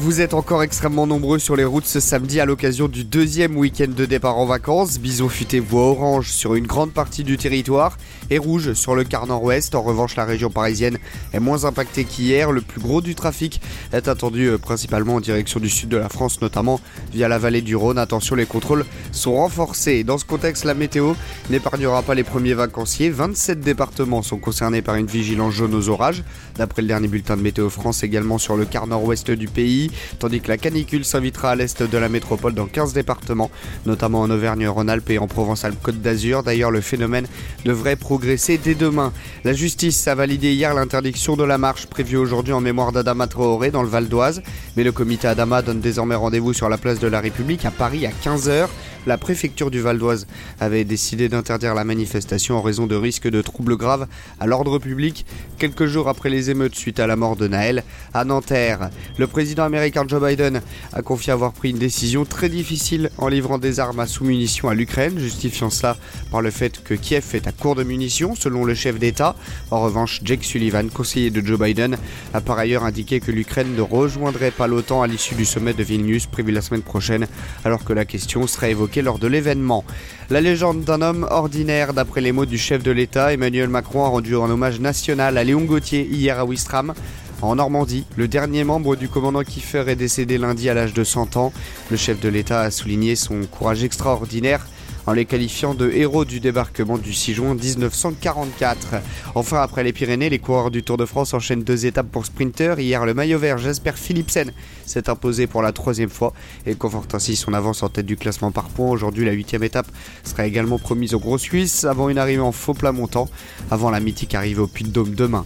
Vous êtes encore extrêmement nombreux sur les routes ce samedi à l'occasion du deuxième week-end de départ en vacances. Bison futé voie orange sur une grande partie du territoire et rouge sur le quart nord-ouest. En revanche, la région parisienne est moins impactée qu'hier. Le plus gros du trafic est attendu euh, principalement en direction du sud de la France, notamment via la vallée du Rhône. Attention, les contrôles sont renforcés. Dans ce contexte, la météo n'épargnera pas les premiers vacanciers. 27 départements sont concernés par une vigilance jaune aux orages. D'après le dernier bulletin de Météo France, également sur le quart nord-ouest du pays tandis que la canicule s'invitera à l'est de la métropole dans 15 départements, notamment en Auvergne-Rhône-Alpes et en Provence-Alpes-Côte d'Azur. D'ailleurs, le phénomène devrait progresser dès demain. La justice a validé hier l'interdiction de la marche prévue aujourd'hui en mémoire d'Adama Traoré dans le Val d'Oise, mais le comité Adama donne désormais rendez-vous sur la place de la République à Paris à 15h. La préfecture du Val d'Oise avait décidé d'interdire la manifestation en raison de risques de troubles graves à l'ordre public quelques jours après les émeutes suite à la mort de Naël à Nanterre. Le président américain Joe Biden a confié avoir pris une décision très difficile en livrant des armes à sous-munitions à l'Ukraine, justifiant cela par le fait que Kiev est à court de munitions, selon le chef d'État. En revanche, Jake Sullivan, conseiller de Joe Biden, a par ailleurs indiqué que l'Ukraine ne rejoindrait pas l'OTAN à l'issue du sommet de Vilnius prévu la semaine prochaine, alors que la question sera évoquée lors de l'événement. La légende d'un homme ordinaire, d'après les mots du chef de l'État, Emmanuel Macron a rendu un hommage national à Léon Gauthier hier à Wistram. En Normandie, le dernier membre du commandant Kiefer est décédé lundi à l'âge de 100 ans. Le chef de l'État a souligné son courage extraordinaire en les qualifiant de héros du débarquement du 6 juin 1944. Enfin, après les Pyrénées, les coureurs du Tour de France enchaînent deux étapes pour sprinter. Hier, le maillot vert Jasper Philipsen s'est imposé pour la troisième fois et conforte ainsi son avance en tête du classement par points. Aujourd'hui, la huitième étape sera également promise au Gros Suisse avant une arrivée en faux plat montant, avant la mythique arrivée au Puy-de-Dôme demain.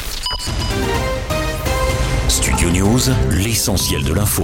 Studio News, l'essentiel de l'info.